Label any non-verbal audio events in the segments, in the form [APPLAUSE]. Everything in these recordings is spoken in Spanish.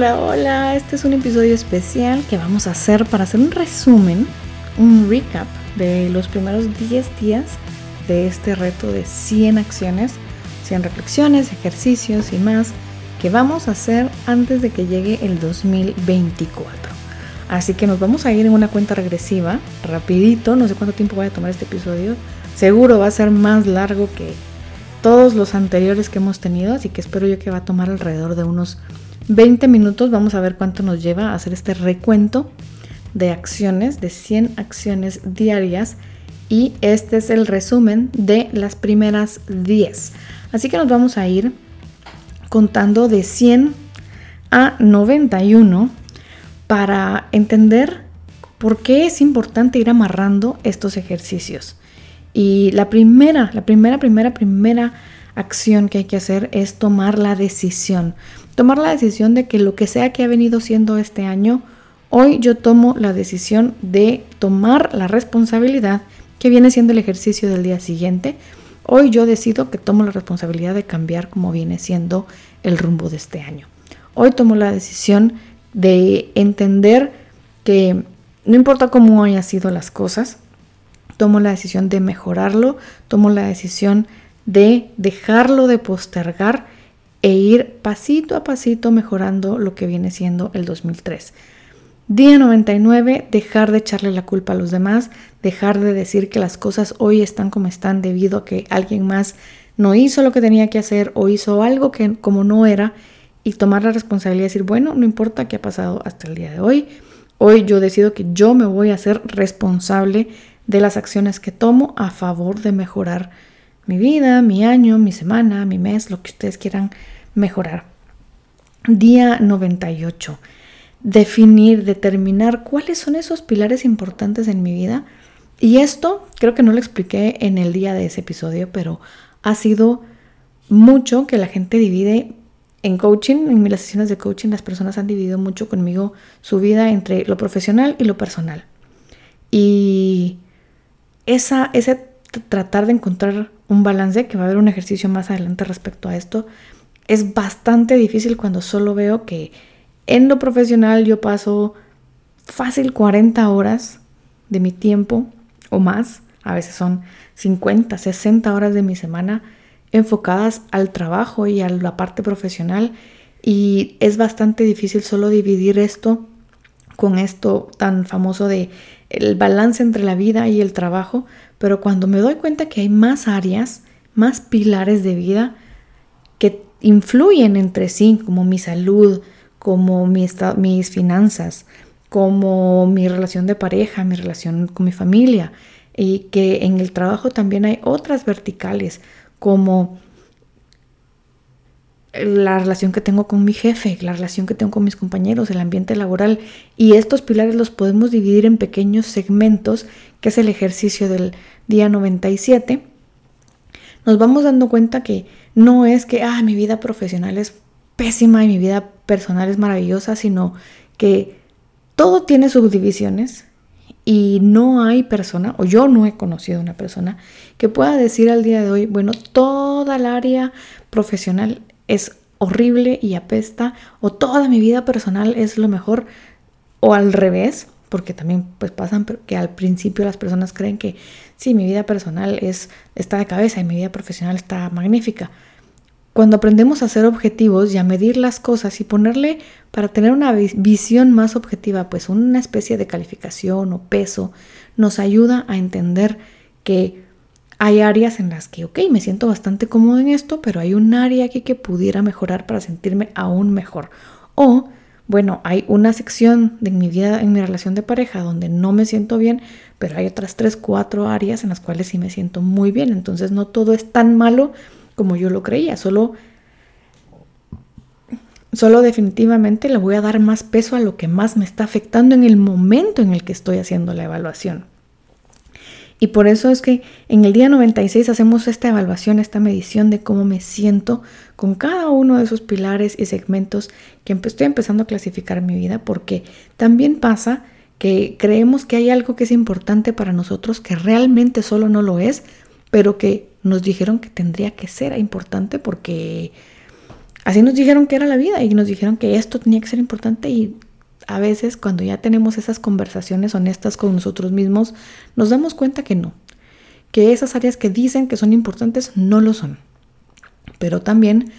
Hola, hola, este es un episodio especial que vamos a hacer para hacer un resumen, un recap de los primeros 10 días de este reto de 100 acciones, 100 reflexiones, ejercicios y más que vamos a hacer antes de que llegue el 2024. Así que nos vamos a ir en una cuenta regresiva, rapidito, no sé cuánto tiempo voy a tomar este episodio, seguro va a ser más largo que todos los anteriores que hemos tenido, así que espero yo que va a tomar alrededor de unos 20 minutos. Vamos a ver cuánto nos lleva a hacer este recuento de acciones, de 100 acciones diarias. Y este es el resumen de las primeras 10. Así que nos vamos a ir contando de 100 a 91 para entender por qué es importante ir amarrando estos ejercicios. Y la primera, la primera, primera, primera acción que hay que hacer es tomar la decisión tomar la decisión de que lo que sea que ha venido siendo este año, hoy yo tomo la decisión de tomar la responsabilidad que viene siendo el ejercicio del día siguiente. Hoy yo decido que tomo la responsabilidad de cambiar como viene siendo el rumbo de este año. Hoy tomo la decisión de entender que no importa cómo hayan sido las cosas, tomo la decisión de mejorarlo, tomo la decisión de dejarlo de postergar e ir pasito a pasito mejorando lo que viene siendo el 2003. Día 99, dejar de echarle la culpa a los demás, dejar de decir que las cosas hoy están como están debido a que alguien más no hizo lo que tenía que hacer o hizo algo que como no era y tomar la responsabilidad de decir, bueno, no importa qué ha pasado hasta el día de hoy, hoy yo decido que yo me voy a hacer responsable de las acciones que tomo a favor de mejorar mi vida, mi año, mi semana, mi mes, lo que ustedes quieran mejorar. Día 98. Definir, determinar cuáles son esos pilares importantes en mi vida. Y esto creo que no lo expliqué en el día de ese episodio, pero ha sido mucho que la gente divide en coaching, en las sesiones de coaching, las personas han dividido mucho conmigo su vida entre lo profesional y lo personal. Y esa, ese tratar de encontrar un balance, que va a haber un ejercicio más adelante respecto a esto, es bastante difícil cuando solo veo que en lo profesional yo paso fácil 40 horas de mi tiempo o más, a veces son 50, 60 horas de mi semana enfocadas al trabajo y a la parte profesional. Y es bastante difícil solo dividir esto con esto tan famoso de el balance entre la vida y el trabajo, pero cuando me doy cuenta que hay más áreas, más pilares de vida que influyen entre sí, como mi salud, como mi mis finanzas, como mi relación de pareja, mi relación con mi familia, y que en el trabajo también hay otras verticales, como la relación que tengo con mi jefe, la relación que tengo con mis compañeros, el ambiente laboral. Y estos pilares los podemos dividir en pequeños segmentos, que es el ejercicio del día 97. Nos vamos dando cuenta que no es que, ah, mi vida profesional es pésima y mi vida personal es maravillosa, sino que todo tiene subdivisiones y no hay persona, o yo no he conocido una persona, que pueda decir al día de hoy, bueno, toda el área profesional es horrible y apesta o toda mi vida personal es lo mejor o al revés, porque también pues pasan que al principio las personas creen que sí, mi vida personal es está de cabeza y mi vida profesional está magnífica. Cuando aprendemos a ser objetivos y a medir las cosas y ponerle para tener una visión más objetiva, pues una especie de calificación o peso, nos ayuda a entender que hay áreas en las que, ok, me siento bastante cómodo en esto, pero hay un área aquí que pudiera mejorar para sentirme aún mejor. O, bueno, hay una sección de mi vida, en mi relación de pareja, donde no me siento bien, pero hay otras tres, cuatro áreas en las cuales sí me siento muy bien. Entonces no todo es tan malo como yo lo creía, solo Solo definitivamente le voy a dar más peso a lo que más me está afectando en el momento en el que estoy haciendo la evaluación. Y por eso es que en el día 96 hacemos esta evaluación, esta medición de cómo me siento con cada uno de esos pilares y segmentos que estoy empezando a clasificar mi vida, porque también pasa que creemos que hay algo que es importante para nosotros que realmente solo no lo es, pero que nos dijeron que tendría que ser importante porque así nos dijeron que era la vida y nos dijeron que esto tenía que ser importante y a veces cuando ya tenemos esas conversaciones honestas con nosotros mismos, nos damos cuenta que no, que esas áreas que dicen que son importantes no lo son. Pero también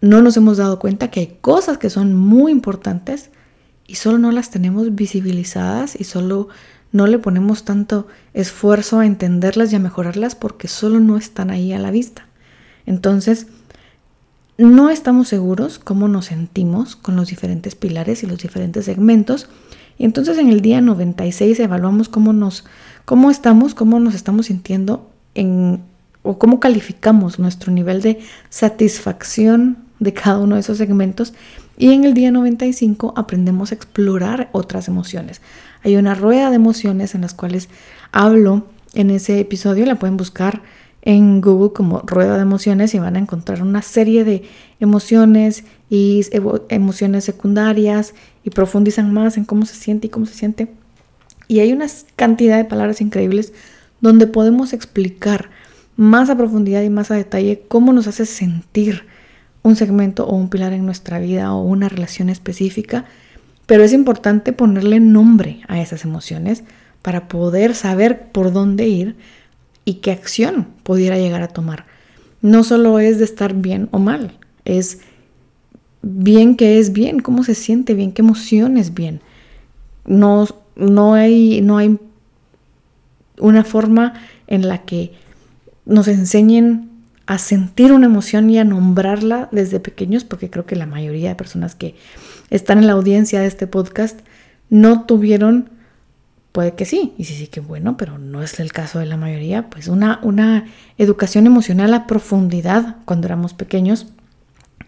no nos hemos dado cuenta que hay cosas que son muy importantes y solo no las tenemos visibilizadas y solo no le ponemos tanto esfuerzo a entenderlas y a mejorarlas porque solo no están ahí a la vista. Entonces, no estamos seguros cómo nos sentimos con los diferentes pilares y los diferentes segmentos. Y entonces en el día 96 evaluamos cómo nos cómo estamos, cómo nos estamos sintiendo en o cómo calificamos nuestro nivel de satisfacción de cada uno de esos segmentos. Y en el día 95 aprendemos a explorar otras emociones. Hay una rueda de emociones en las cuales hablo en ese episodio, la pueden buscar en Google como rueda de emociones y van a encontrar una serie de emociones y emociones secundarias y profundizan más en cómo se siente y cómo se siente. Y hay una cantidad de palabras increíbles donde podemos explicar más a profundidad y más a detalle cómo nos hace sentir un segmento o un pilar en nuestra vida o una relación específica. Pero es importante ponerle nombre a esas emociones para poder saber por dónde ir y qué acción pudiera llegar a tomar. No solo es de estar bien o mal, es bien que es bien, cómo se siente bien, qué emoción es bien. No, no, hay, no hay una forma en la que nos enseñen a sentir una emoción y a nombrarla desde pequeños, porque creo que la mayoría de personas que están en la audiencia de este podcast no tuvieron Puede que sí, y sí, sí, que bueno, pero no es el caso de la mayoría. Pues una, una educación emocional a profundidad cuando éramos pequeños.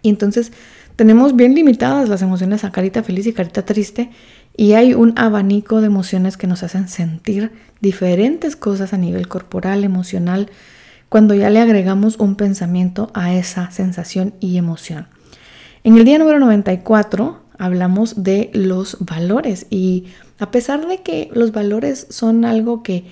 Y entonces tenemos bien limitadas las emociones a carita feliz y carita triste. Y hay un abanico de emociones que nos hacen sentir diferentes cosas a nivel corporal, emocional, cuando ya le agregamos un pensamiento a esa sensación y emoción. En el día número 94 hablamos de los valores. Y a pesar de que los valores son algo que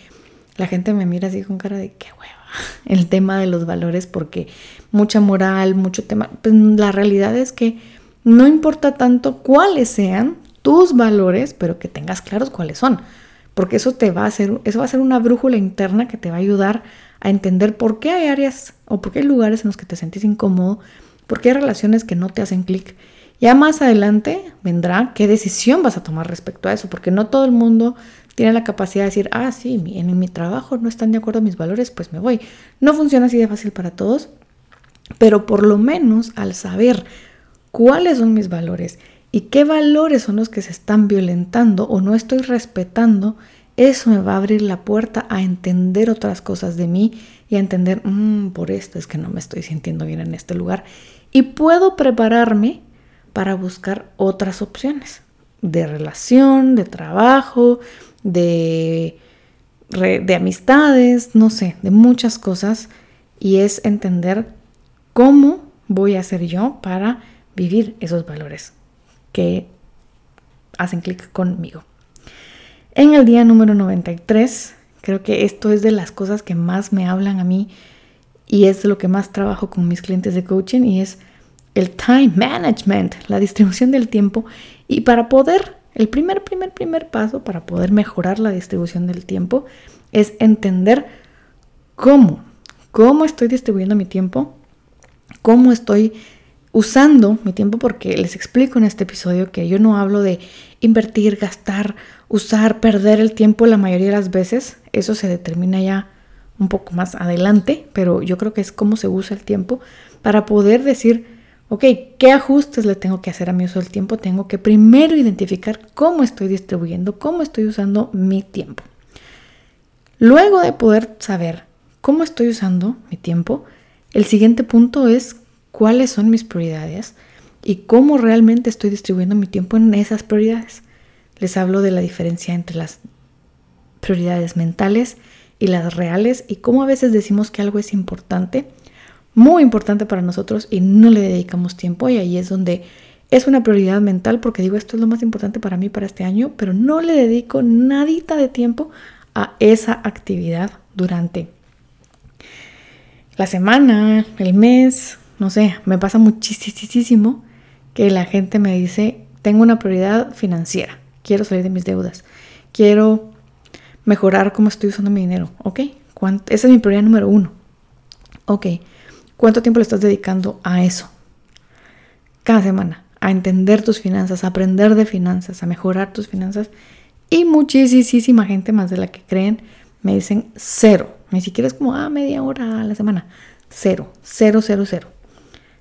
la gente me mira así con cara de qué hueva, [LAUGHS] el tema de los valores, porque mucha moral, mucho tema, pues la realidad es que no importa tanto cuáles sean tus valores, pero que tengas claros cuáles son, porque eso te va a hacer, eso va a ser una brújula interna que te va a ayudar a entender por qué hay áreas o por qué hay lugares en los que te sentís incómodo, por qué hay relaciones que no te hacen clic ya más adelante vendrá qué decisión vas a tomar respecto a eso, porque no todo el mundo tiene la capacidad de decir, ah, sí, en mi trabajo no están de acuerdo a mis valores, pues me voy. No funciona así de fácil para todos, pero por lo menos al saber cuáles son mis valores y qué valores son los que se están violentando o no estoy respetando, eso me va a abrir la puerta a entender otras cosas de mí y a entender, mm, por esto es que no me estoy sintiendo bien en este lugar. Y puedo prepararme para buscar otras opciones de relación, de trabajo, de, de amistades, no sé, de muchas cosas. Y es entender cómo voy a hacer yo para vivir esos valores que hacen clic conmigo. En el día número 93, creo que esto es de las cosas que más me hablan a mí y es lo que más trabajo con mis clientes de coaching y es el time management, la distribución del tiempo. Y para poder, el primer, primer, primer paso para poder mejorar la distribución del tiempo es entender cómo, cómo estoy distribuyendo mi tiempo, cómo estoy usando mi tiempo, porque les explico en este episodio que yo no hablo de invertir, gastar, usar, perder el tiempo la mayoría de las veces. Eso se determina ya un poco más adelante, pero yo creo que es cómo se usa el tiempo para poder decir, ok, ¿qué ajustes le tengo que hacer a mi uso del tiempo? Tengo que primero identificar cómo estoy distribuyendo, cómo estoy usando mi tiempo. Luego de poder saber cómo estoy usando mi tiempo, el siguiente punto es cuáles son mis prioridades y cómo realmente estoy distribuyendo mi tiempo en esas prioridades. Les hablo de la diferencia entre las prioridades mentales y las reales y cómo a veces decimos que algo es importante muy importante para nosotros y no le dedicamos tiempo y ahí es donde es una prioridad mental porque digo esto es lo más importante para mí para este año, pero no le dedico nadita de tiempo a esa actividad durante la semana, el mes no sé, me pasa muchísimo que la gente me dice, tengo una prioridad financiera, quiero salir de mis deudas, quiero mejorar cómo estoy usando mi dinero, ¿ok? Esa es mi prioridad número uno. Ok, ¿cuánto tiempo le estás dedicando a eso? Cada semana, a entender tus finanzas, a aprender de finanzas, a mejorar tus finanzas. Y muchísima gente más de la que creen me dicen cero. Ni siquiera es como, ah, media hora a la semana. Cero, cero, cero, cero.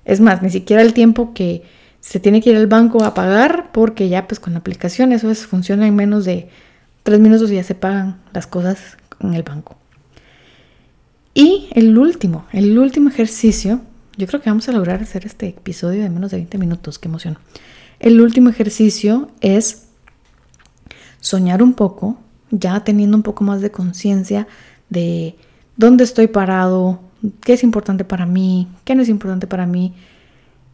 Es más, ni siquiera el tiempo que se tiene que ir al banco a pagar porque ya pues con la aplicación eso es, funciona en menos de tres minutos y ya se pagan las cosas en el banco. Y el último, el último ejercicio, yo creo que vamos a lograr hacer este episodio de menos de 20 minutos, qué emoción. El último ejercicio es soñar un poco, ya teniendo un poco más de conciencia de dónde estoy parado, qué es importante para mí, qué no es importante para mí,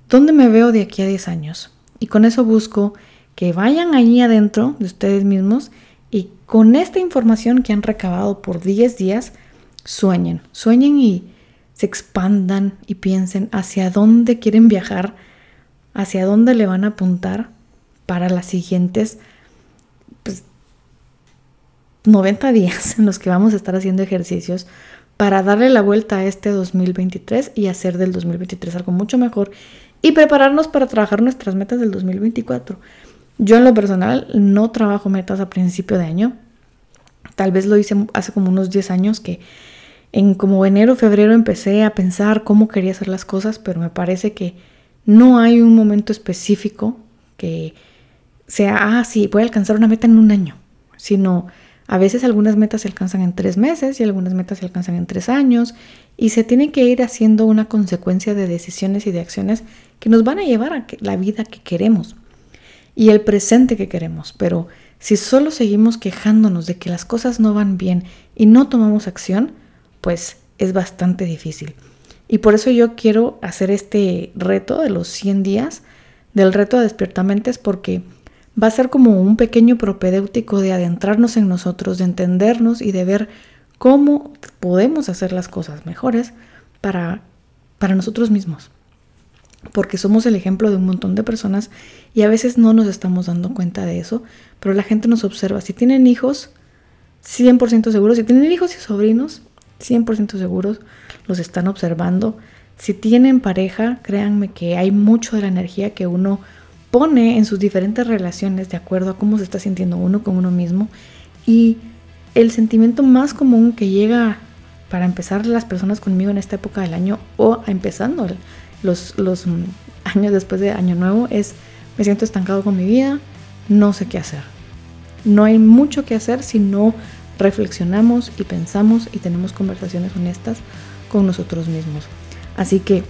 dónde me veo de aquí a 10 años. Y con eso busco que vayan ahí adentro de ustedes mismos y con esta información que han recabado por 10 días, sueñen, sueñen y se expandan y piensen hacia dónde quieren viajar, hacia dónde le van a apuntar para las siguientes 90 pues, días en los que vamos a estar haciendo ejercicios para darle la vuelta a este 2023 y hacer del 2023 algo mucho mejor y prepararnos para trabajar nuestras metas del 2024. Yo en lo personal no trabajo metas a principio de año. Tal vez lo hice hace como unos 10 años que en como enero, febrero empecé a pensar cómo quería hacer las cosas, pero me parece que no hay un momento específico que sea, ah, sí, voy a alcanzar una meta en un año, sino a veces algunas metas se alcanzan en tres meses y algunas metas se alcanzan en tres años y se tiene que ir haciendo una consecuencia de decisiones y de acciones que nos van a llevar a la vida que queremos y el presente que queremos. Pero si solo seguimos quejándonos de que las cosas no van bien y no tomamos acción, pues es bastante difícil. Y por eso yo quiero hacer este reto de los 100 días, del reto de despiertamentes, porque va a ser como un pequeño propedéutico de adentrarnos en nosotros, de entendernos y de ver cómo podemos hacer las cosas mejores para, para nosotros mismos. Porque somos el ejemplo de un montón de personas y a veces no nos estamos dando cuenta de eso, pero la gente nos observa. Si tienen hijos, 100% seguros, si tienen hijos y sobrinos, 100% seguros, los están observando. Si tienen pareja, créanme que hay mucho de la energía que uno pone en sus diferentes relaciones de acuerdo a cómo se está sintiendo uno con uno mismo. Y el sentimiento más común que llega para empezar las personas conmigo en esta época del año o empezando los, los mm, años después de Año Nuevo es me siento estancado con mi vida, no sé qué hacer. No hay mucho que hacer si no reflexionamos y pensamos y tenemos conversaciones honestas con nosotros mismos. Así que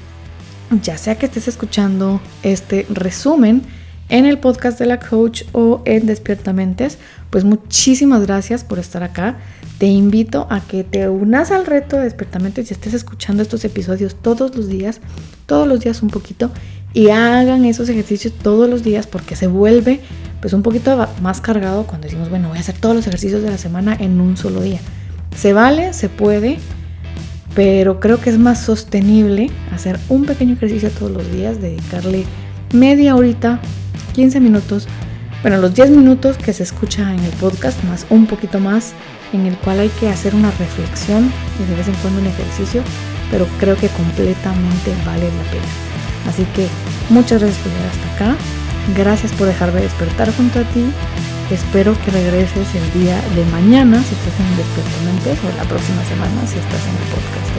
ya sea que estés escuchando este resumen en el podcast de la coach o en Despiertamentes, pues muchísimas gracias por estar acá. Te invito a que te unas al reto de Despiertamentes y estés escuchando estos episodios todos los días, todos los días un poquito y hagan esos ejercicios todos los días porque se vuelve pues un poquito más cargado cuando decimos, bueno, voy a hacer todos los ejercicios de la semana en un solo día. Se vale, se puede, pero creo que es más sostenible hacer un pequeño ejercicio todos los días, dedicarle media horita, 15 minutos, bueno, los 10 minutos que se escucha en el podcast, más un poquito más, en el cual hay que hacer una reflexión y de vez en cuando un ejercicio, pero creo que completamente vale la pena. Así que muchas gracias por llegar hasta acá. Gracias por dejarme despertar junto a ti. Espero que regreses el día de mañana si estás en Despertamientos o la próxima semana si estás en el podcast.